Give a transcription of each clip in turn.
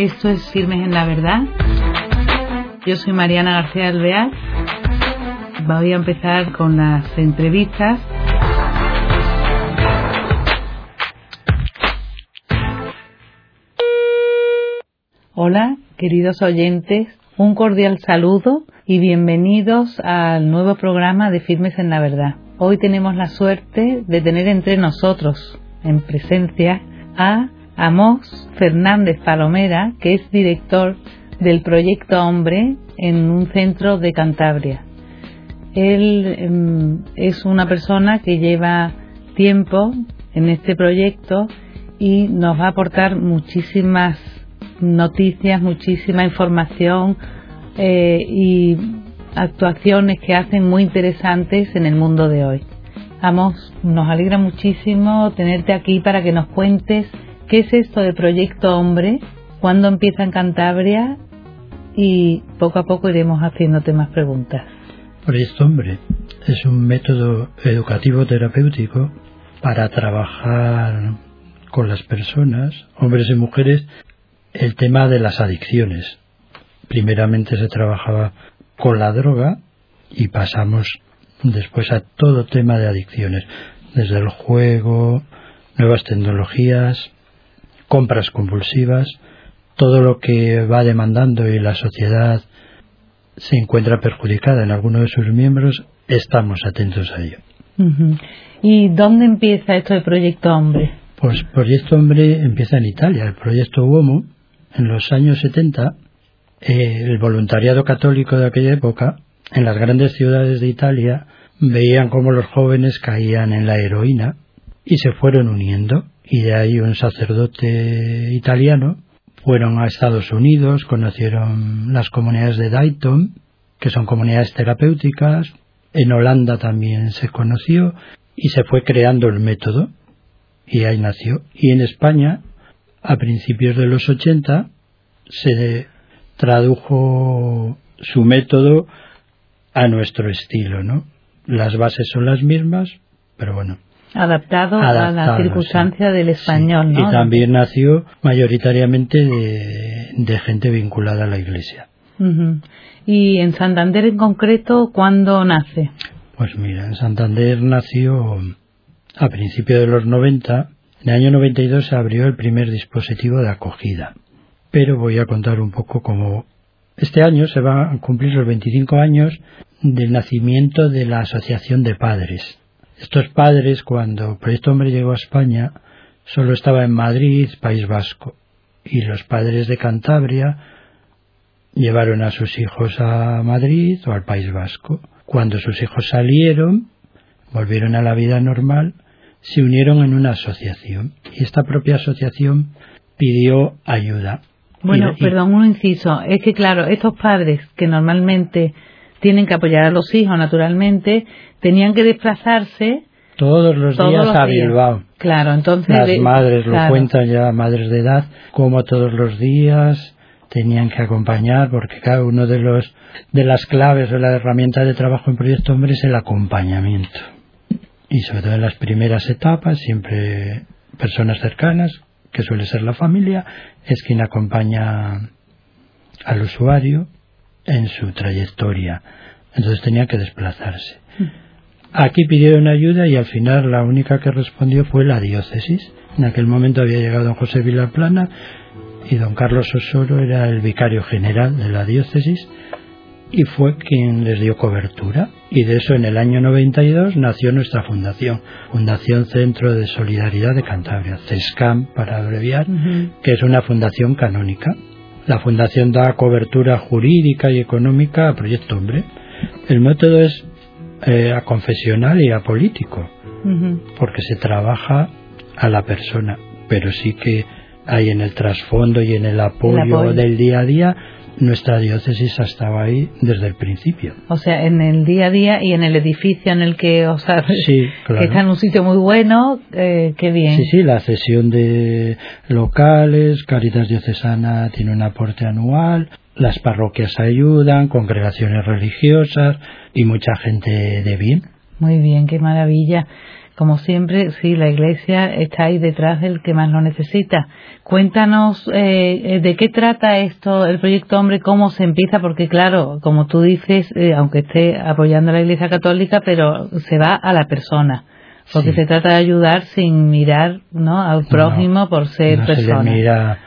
Esto es Firmes en la Verdad. Yo soy Mariana García Alvear. Voy a empezar con las entrevistas. Hola, queridos oyentes, un cordial saludo y bienvenidos al nuevo programa de Firmes en la Verdad. Hoy tenemos la suerte de tener entre nosotros, en presencia, a Amos Fernández Palomera, que es director del proyecto Hombre en un centro de Cantabria. Él em, es una persona que lleva tiempo en este proyecto y nos va a aportar muchísimas noticias, muchísima información eh, y actuaciones que hacen muy interesantes en el mundo de hoy. Amos, nos alegra muchísimo tenerte aquí para que nos cuentes qué es esto de Proyecto Hombre, cuándo empieza en Cantabria y poco a poco iremos haciéndote más preguntas. Proyecto Hombre es un método educativo terapéutico para trabajar con las personas, hombres y mujeres, el tema de las adicciones. Primeramente se trabajaba con la droga y pasamos después a todo tema de adicciones, desde el juego, nuevas tecnologías, compras compulsivas, todo lo que va demandando y la sociedad se encuentra perjudicada en alguno de sus miembros, estamos atentos a ello. ¿Y dónde empieza esto de Proyecto Hombre? Pues Proyecto Hombre empieza en Italia, el Proyecto Uomo, en los años 70 eh, el voluntariado católico de aquella época, en las grandes ciudades de Italia, veían cómo los jóvenes caían en la heroína y se fueron uniendo. Y de ahí un sacerdote italiano fueron a Estados Unidos, conocieron las comunidades de Dayton, que son comunidades terapéuticas. En Holanda también se conoció y se fue creando el método y ahí nació. Y en España, a principios de los 80, se tradujo su método a nuestro estilo, ¿no? Las bases son las mismas, pero bueno. Adaptado, a la circunstancia del español, ¿no? Y también nació mayoritariamente de, gente vinculada a la Iglesia. ¿Y en Santander en concreto cuándo nace? Pues mira, en Santander nació a principios de los 90. En el año 92 se abrió el primer dispositivo de acogida pero voy a contar un poco cómo este año se van a cumplir los 25 años del nacimiento de la Asociación de Padres. Estos padres, cuando Proyecto Hombre llegó a España, solo estaba en Madrid, País Vasco, y los padres de Cantabria llevaron a sus hijos a Madrid o al País Vasco. Cuando sus hijos salieron, volvieron a la vida normal, se unieron en una asociación y esta propia asociación pidió ayuda bueno, perdón, un inciso. Es que, claro, estos padres que normalmente tienen que apoyar a los hijos, naturalmente, tenían que desplazarse todos los días a Bilbao. Claro, entonces. Las madres lo cuentan ya, madres de edad, como todos los días tenían que acompañar, porque cada uno de los de las claves o la herramienta de trabajo en Proyecto Hombre es el acompañamiento. Y sobre todo en las primeras etapas, siempre personas cercanas, que suele ser la familia, es quien acompaña al usuario en su trayectoria. Entonces tenía que desplazarse. Aquí pidieron ayuda y al final la única que respondió fue la diócesis. En aquel momento había llegado don José Vilaplana y don Carlos Osoro era el vicario general de la diócesis y fue quien les dio cobertura. Y de eso en el año 92 nació nuestra fundación, Fundación Centro de Solidaridad de Cantabria, CESCAM para abreviar, que es una fundación canónica. La fundación da cobertura jurídica y económica a Proyecto Hombre. El método es eh, a confesional y apolítico, porque se trabaja a la persona, pero sí que hay en el trasfondo y en el apoyo. del día a día nuestra diócesis ha estado ahí desde el principio. O sea, en el día a día y en el edificio en el que, o sea, sí, claro. que está en un sitio muy bueno, eh, qué bien. Sí, sí, la cesión de locales, Caritas Diocesana tiene un aporte anual, las parroquias ayudan, congregaciones religiosas y mucha gente de bien. Muy bien, qué maravilla. Como siempre, sí, la Iglesia está ahí detrás del que más lo necesita. Cuéntanos eh, eh, de qué trata esto, el proyecto Hombre, cómo se empieza, porque claro, como tú dices, eh, aunque esté apoyando a la Iglesia Católica, pero se va a la persona. Porque se trata de ayudar sin mirar ¿no? al prójimo por ser no persona. Se le mira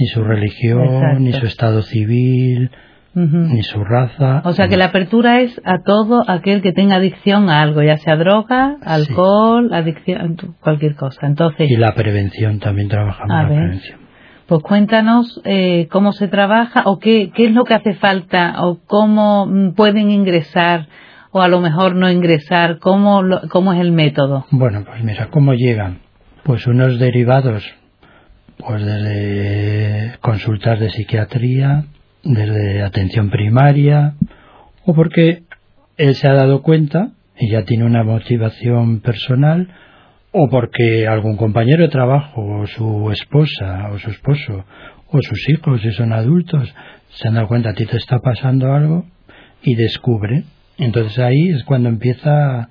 ni su religión, ni su estado civil, ni su raza. O sea que la apertura es a todo aquel que tenga adicción a algo, ya sea droga, alcohol, adicción, cualquier cosa. Entonces y la prevención también trabajamos la prevención. Pues cuéntanos eh, cómo se trabaja o qué, qué es lo que hace falta o cómo mm, pueden ingresar o a lo mejor no ingresar, cómo, cómo es el método. Bueno, pues mira, ¿cómo llegan? Pues unos derivados, pues desde consultas de psiquiatría, desde atención primaria o porque él se ha dado cuenta y ya tiene una motivación personal o porque algún compañero de trabajo o su esposa o su esposo o sus hijos si son adultos se han dado cuenta a ti te está pasando algo y descubre. Entonces ahí es cuando empieza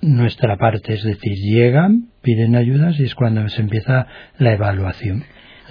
nuestra parte es decir llegan piden ayudas y es cuando se empieza la evaluación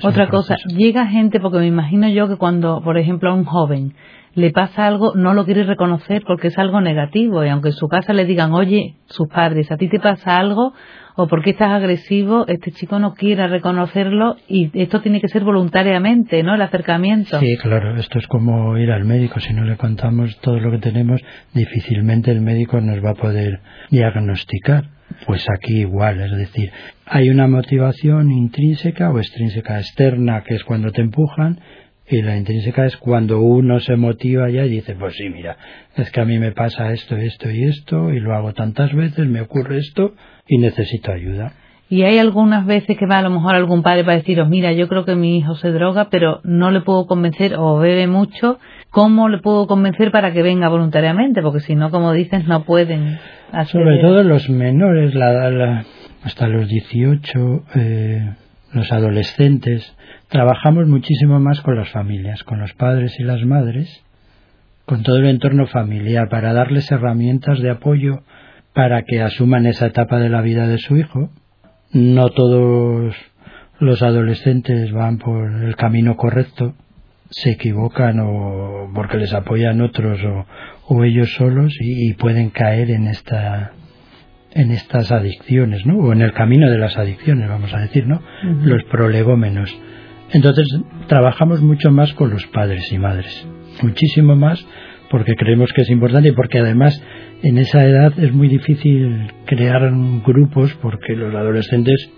otra cosa, llega gente, porque me imagino yo que cuando, por ejemplo, a un joven le pasa algo, no lo quiere reconocer porque es algo negativo. Y aunque en su casa le digan, oye, sus padres, a ti te pasa algo, o porque estás agresivo, este chico no quiere reconocerlo y esto tiene que ser voluntariamente, ¿no? El acercamiento. Sí, claro, esto es como ir al médico. Si no le contamos todo lo que tenemos, difícilmente el médico nos va a poder diagnosticar. Pues aquí igual, es decir, hay una motivación intrínseca o extrínseca externa, que es cuando te empujan, y la intrínseca es cuando uno se motiva ya y dice, pues sí, mira, es que a mí me pasa esto, esto y esto, y lo hago tantas veces, me ocurre esto, y necesito ayuda. Y hay algunas veces que va a lo mejor algún padre para deciros, mira, yo creo que mi hijo se droga, pero no le puedo convencer o bebe mucho, ¿cómo le puedo convencer para que venga voluntariamente? Porque si no, como dices, no pueden. Sobre todo los menores, la, hasta los 18, eh, los adolescentes, trabajamos muchísimo más con las familias, con los padres y las madres, con todo el entorno familiar, para darles herramientas de apoyo para que asuman esa etapa de la vida de su hijo. No todos los adolescentes van por el camino correcto, se equivocan o porque les apoyan otros o, o ellos solos y, pueden caer en esta en estas adicciones, ¿no? O en el camino de las adicciones, vamos a decir, ¿no? Los prolegómenos. Entonces, trabajamos mucho más con los padres y madres. Muchísimo más porque creemos que es importante y porque además en esa edad es muy difícil crear grupos porque los adolescentes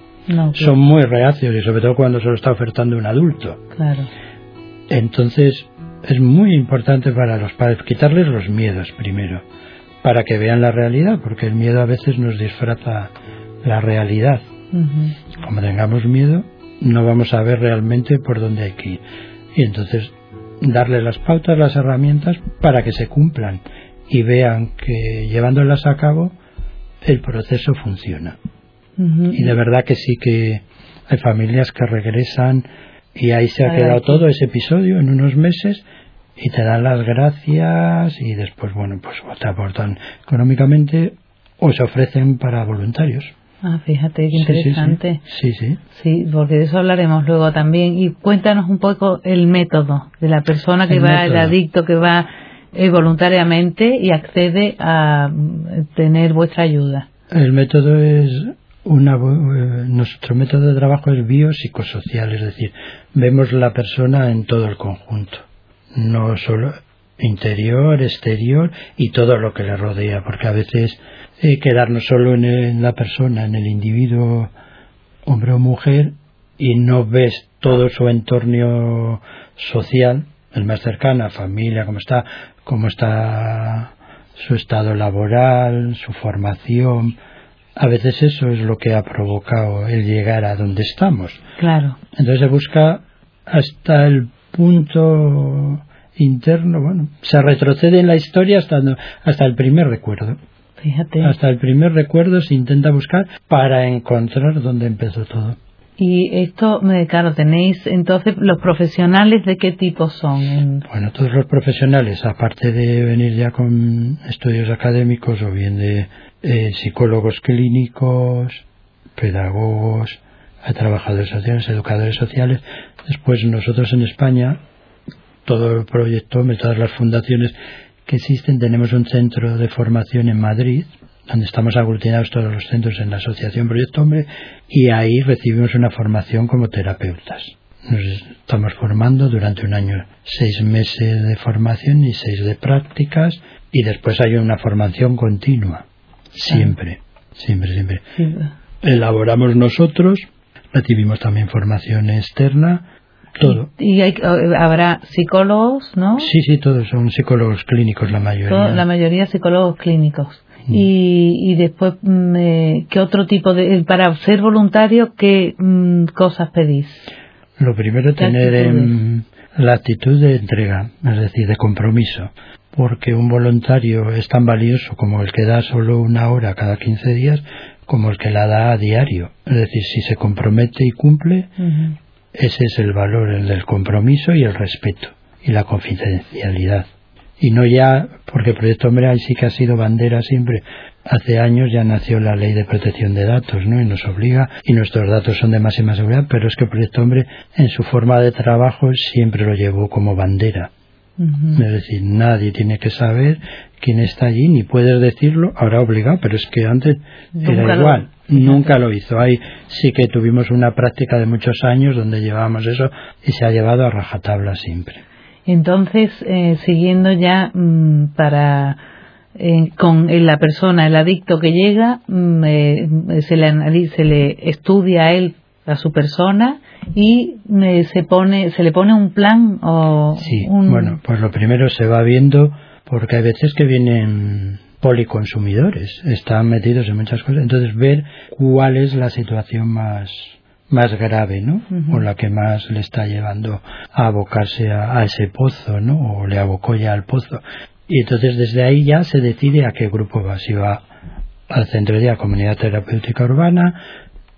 son muy reacios y sobre todo cuando se lo está ofertando un adulto. Claro. Entonces, es muy importante para los padres quitarles los miedos primero, para que vean la realidad, porque el miedo a veces nos disfraza la realidad. Como tengamos miedo, no vamos a ver realmente por dónde hay que ir. Y entonces darle las pautas, las herramientas para que se cumplan y vean que llevándolas a cabo el proceso funciona. Y de verdad que sí que hay familias que regresan y ahí se ha quedado todo ese episodio en unos meses y te dan las gracias y después, bueno, pues te aportan económicamente o se ofrecen para voluntarios. Ah, fíjate, qué interesante. Sí sí. sí, porque de eso hablaremos luego también. Y cuéntanos un poco el método de la persona que va, el adicto que va eh, voluntariamente y accede a mm, tener vuestra ayuda. El método es una, eh, nuestro método de trabajo es biopsicosocial, es decir, vemos la persona en todo el conjunto, no solo interior, exterior y todo lo que le rodea, porque a veces eh, quedarnos solo en, la persona, en el individuo, hombre o mujer, y no ves todo su entorno social, el más cercano, familia, cómo está, cómo está su estado laboral, su formación, a veces eso es lo que ha provocado el llegar a donde estamos. Claro. Entonces se busca hasta el punto interno, bueno, se retrocede en la historia hasta, hasta el primer recuerdo. Fíjate. Hasta el primer recuerdo se intenta buscar para encontrar dónde empezó todo. Y esto, claro, tenéis entonces los profesionales de qué tipo son? Bueno, todos los profesionales, aparte de venir ya con estudios académicos o bien de eh, psicólogos clínicos, pedagogos, trabajadores sociales, educadores sociales. Después nosotros en España, todo el proyecto, todas las fundaciones que existen, tenemos un centro de formación en Madrid, donde estamos aglutinados todos los centros en la Asociación Proyecto Hombre, y ahí recibimos una formación como terapeutas. Nos estamos formando durante un año, seis meses de formación y seis de prácticas, y después hay una formación continua, siempre, siempre, siempre. Elaboramos nosotros, recibimos también formación externa, todo. Y, habrá psicólogos, ¿no? Sí, sí, todos son psicólogos clínicos la mayoría. la mayoría psicólogos clínicos. Mm. Y, y después, mm, eh, ¿qué otro tipo de... Para ser voluntario, ¿qué mm, cosas pedís? Lo primero, tener la actitud de entrega, es decir, de compromiso. Porque un voluntario es tan valioso como el que da solo una hora cada 15 días, como el que la da a diario. Es decir, si se compromete y cumple, ese es el valor, el del compromiso y el respeto y la confidencialidad. Y no ya, porque Proyecto Hombre sí que ha sido bandera siempre. Hace años ya nació la ley de protección de datos, ¿no? Y nos obliga, y nuestros datos son de máxima seguridad, pero es que Proyecto Hombre en su forma de trabajo siempre lo llevó como bandera. Es decir, nadie tiene que saber quién está allí, ni puedes decirlo, ahora obligado, pero es que antes era igual. Nunca lo hizo. Ahí sí que tuvimos una práctica de muchos años donde llevábamos eso y se ha llevado a rajatabla siempre. Entonces, eh, siguiendo ya mm, para eh, con la persona, el adicto que llega, mm, eh, se, le se le estudia a él, a su persona, y se pone, se le pone un plan o sí, bueno, pues lo primero se va viendo porque hay veces que vienen policonsumidores, están metidos en muchas cosas. Entonces, ver cuál es la situación más, más grave, ¿no? O la que más le está llevando a abocarse a, ese pozo, ¿no? O le abocó ya al pozo. Y entonces desde ahí ya se decide a qué grupo va. Si va al centro de la comunidad terapéutica urbana,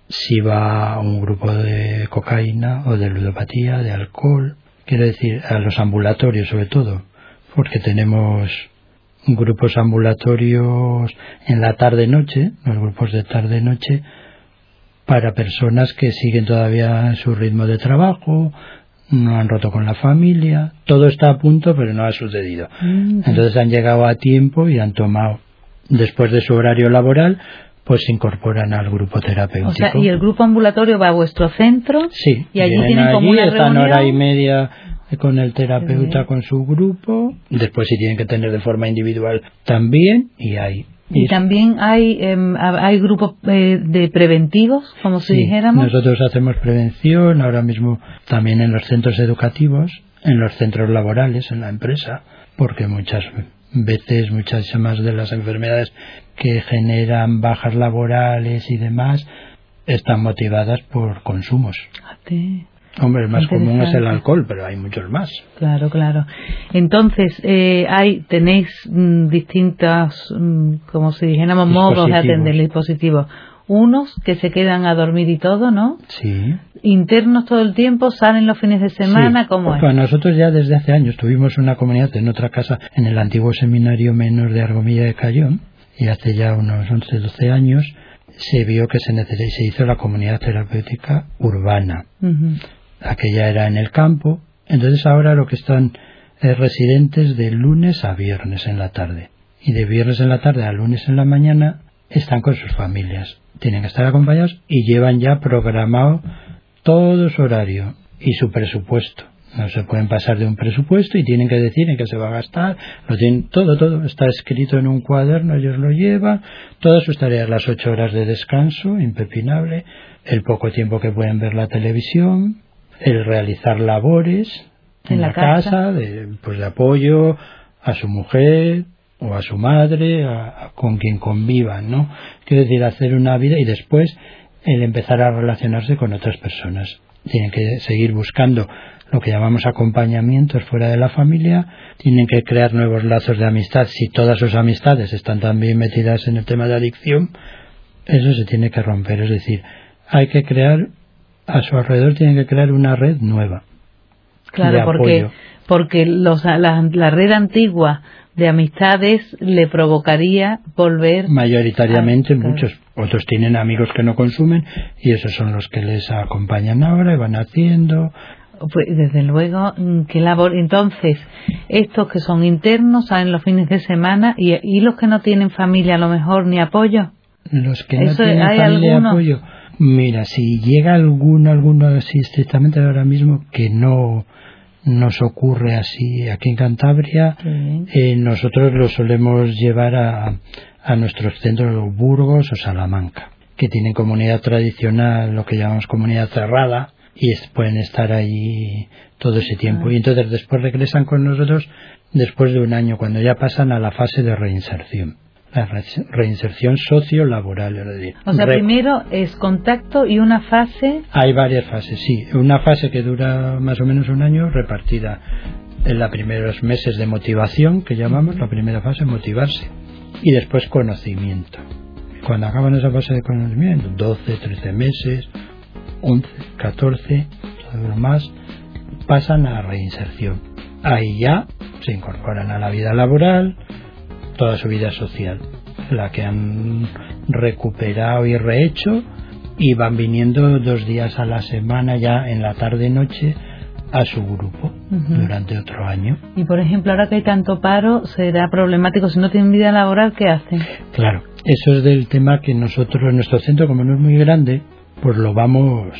si va a un grupo de cocaína o de ludopatía, de alcohol, quiero decir, a los ambulatorios sobre todo, porque tenemos grupos ambulatorios en la tarde-noche, los grupos de tarde-noche, para personas que siguen todavía su ritmo de trabajo, no han roto con la familia, todo está a punto pero no ha sucedido. Mm. Entonces han llegado a tiempo y han tomado, después de su horario laboral, pues se incorporan al grupo terapéutico. ¿y el grupo ambulatorio va a vuestro centro? Sí. Y allí tienen como una están hora y media con el terapeuta, con su grupo, después si tienen que tener de forma individual también, y hay y también hay em, hay grupos eh, de preventivos, como si dijéramos. Nosotros hacemos prevención ahora mismo también en los centros educativos, en los centros laborales, en la empresa, porque muchas veces muchas más de las enfermedades que generan bajas laborales y demás están motivadas por consumos. Hombre, el más común es el alcohol, pero hay muchos más. Claro, claro. Entonces, eh, hay tenéis mm, distintos, mm, como si dijéramos, modos de atender el dispositivo. Unos que se quedan a dormir y todo, ¿no? Sí. Internos todo el tiempo, salen los fines de semana, ¿cómo es? nosotros ya desde hace años tuvimos una comunidad en otra casa, en el antiguo seminario menor de Argomilla de Cayón, y hace ya unos 11, 12 años se vio que se, se hizo la comunidad terapéutica urbana aquella era en el campo, entonces ahora lo que están es residentes de lunes a viernes en la tarde. Y de viernes en la tarde a lunes en la mañana están con sus familias. Tienen que estar acompañados y llevan ya programado todo su horario y su presupuesto. No se pueden pasar de un presupuesto y tienen que decir en qué se va a gastar. Lo tienen todo, todo. Está escrito en un cuaderno, ellos lo llevan. Todas sus tareas, las ocho horas de descanso, impepinable. El poco tiempo que pueden ver la televisión el realizar labores en, la, casa, de, pues de apoyo a su mujer o a su madre, con quien convivan, ¿no? Quiero decir, hacer una vida y después el empezar a relacionarse con otras personas. Tienen que seguir buscando lo que llamamos acompañamientos fuera de la familia, tienen que crear nuevos lazos de amistad. Si todas sus amistades están también metidas en el tema de adicción, eso se tiene que romper. Es decir, hay que crear a su alrededor tienen que crear una red nueva. Claro, porque, porque los, la, la red antigua de amistades le provocaría volver. Mayoritariamente muchos. Otros tienen amigos que no consumen y esos son los que les acompañan ahora y van haciendo. Pues desde luego, mm, qué labor. Entonces, estos que son internos salen los fines de semana y, y los que no tienen familia a lo mejor ni apoyo. Los que no tienen familia apoyo. Mira, si llega alguno, alguno así estrictamente ahora mismo que no nos ocurre así aquí en Cantabria, eh, nosotros lo solemos llevar a, a nuestros centros Burgos o Salamanca, que tienen comunidad tradicional, lo que llamamos comunidad cerrada, y pueden estar ahí todo ese tiempo. Ah. Y entonces después regresan con nosotros después de un año, cuando ya pasan a la fase de reinserción la reinserción sociolaboral. O sea, primero es contacto y una fase. Hay varias fases, sí. Una fase que dura más o menos un año, repartida en los primeros meses de motivación, que llamamos, la primera fase, motivarse, y después conocimiento. Cuando acaban esa fase de conocimiento, 12, 13 meses, 11, 14, todo lo más, pasan a reinserción. Ahí ya se incorporan a la vida laboral, toda su vida social, la que han recuperado y rehecho y van viniendo dos días a la semana ya en la tarde-noche a su grupo durante otro año. Y por ejemplo, ahora que hay tanto paro, será problemático si no tienen vida laboral, ¿qué hacen? Claro, eso es del tema que nosotros, en nuestro centro, como no es muy grande, pues lo vamos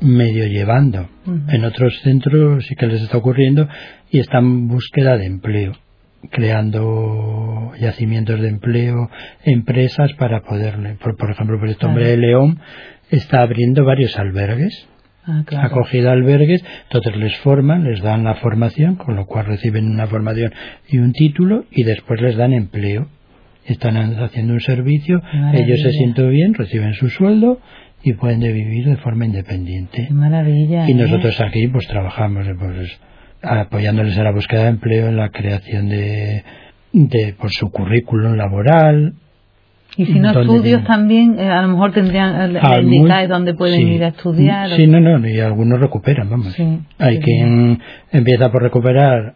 medio llevando. En otros centros sí que les está ocurriendo y están en búsqueda de empleo creando yacimientos de empleo, empresas para poderle, por, ejemplo, por este hombre de León está abriendo varios albergues, ah, ha cogido albergues, entonces les forman, les dan la formación, con lo cual reciben una formación y un título y después les dan empleo. Están haciendo un servicio, ellos se sienten bien, reciben su sueldo y pueden vivir de forma independiente. maravilla. Y ¿eh? nosotros aquí pues trabajamos pues, apoyándoles a la búsqueda de empleo, en la creación de, de por su currículum laboral. Y si no estudios también, eh, a lo mejor tendrían eh, ah, indicar dónde pueden ir a estudiar. Sí, no, no, y algunos recuperan, vamos. Hay quien empieza por recuperar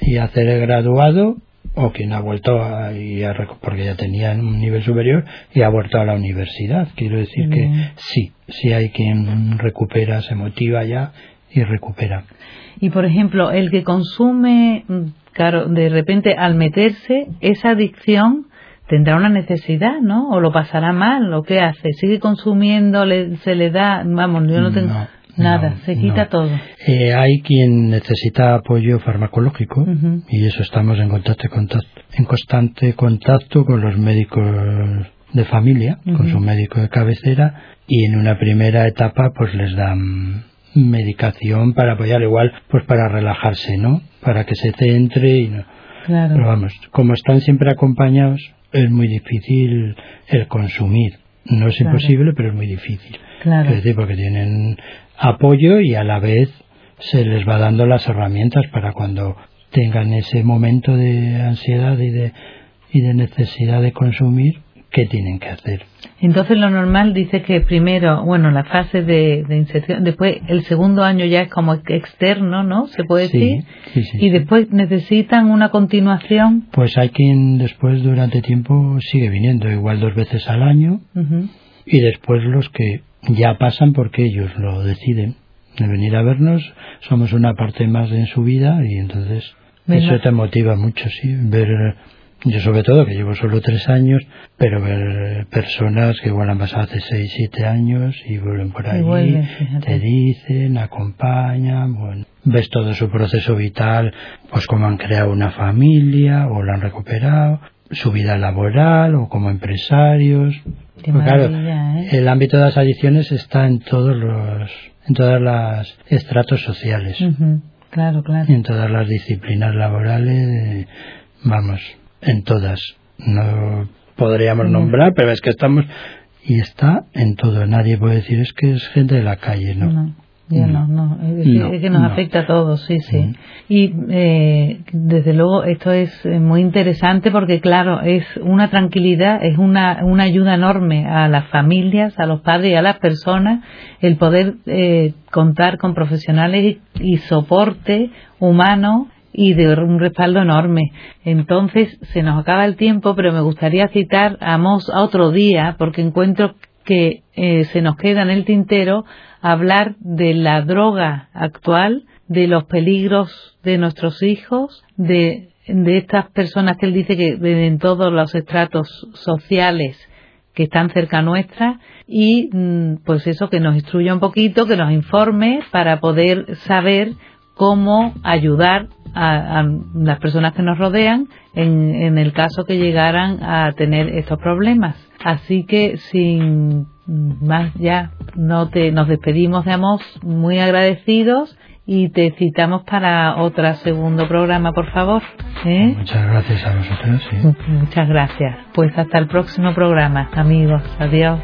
y hacer el graduado, o quien ha vuelto a, porque ya tenía un nivel superior y ha vuelto a la universidad. Quiero decir que sí, sí hay quien recupera, se motiva ya y recupera. Y por ejemplo, el que consume, mm, claro, de repente al meterse, esa adicción tendrá una necesidad, ¿no? O lo pasará mal, ¿o qué hace? ¿Sigue consumiendo? se le da? Vamos, yo no tengo nada, se quita todo. Eh, hay quien necesita apoyo farmacológico y eso estamos en, contacto, en constante contacto con los médicos de familia, con su médico de cabecera y en una primera etapa pues les dan medicación para apoyar igual pues para relajarse no para que se centre y no. Claro. pero vamos como están siempre acompañados es muy difícil el consumir. No es imposible pero es muy difícil. Claro. es decir porque tienen apoyo y a la vez se les va dando las herramientas para cuando tengan ese momento de ansiedad y de y de necesidad de consumir qué tienen que hacer entonces lo normal dice que primero, bueno, la fase de, inserción, después el segundo año ya es como externo, ¿no? Se puede decir. Sí, sí, y después necesitan una continuación. Pues hay quien después durante tiempo sigue viniendo, igual dos veces al año. Y después los que ya pasan porque ellos lo deciden de venir a vernos, somos una parte más en su vida y entonces eso te motiva mucho, sí, ver yo sobre todo, que llevo solo tres años, pero ver personas que igual han pasado hace seis, siete años y vuelven por allí, te dicen, acompañan, bueno, ves todo su proceso vital, pues como han creado una familia o la han recuperado, su vida laboral o como empresarios. Pues claro, ¿eh? el ámbito de las adicciones está en todos los, en todas las estratos sociales. Claro, claro. En todas las disciplinas laborales, vamos, en todas. No podríamos nombrar, pero es que estamos y está en todo. Nadie puede decir es que es gente de la calle, ¿no? ya no, no, es, que nos afecta a todos, sí, sí. Mm. Y eh, desde luego esto es eh, muy interesante porque, claro, es una tranquilidad, es una, una ayuda enorme a las familias, a los padres y a las personas el poder eh, contar con profesionales y, soporte humano y de un respaldo enorme. Entonces, se nos acaba el tiempo, pero me gustaría citar a Moss a otro día porque encuentro que se nos queda en el tintero hablar de la droga actual, de los peligros de nuestros hijos, de, de estas personas que él dice que en todos los estratos sociales que están cerca nuestra y mm, pues eso que nos instruya un poquito, que nos informe para poder saber cómo ayudar a, las personas que nos rodean en, en el caso que llegaran a tener estos problemas. Así que sin más ya no te nos despedimos de Amos muy agradecidos y te citamos para otro segundo programa, por favor. ¿eh? Muchas gracias a vosotros. Muchas gracias. Pues hasta el próximo programa, amigos. Adiós.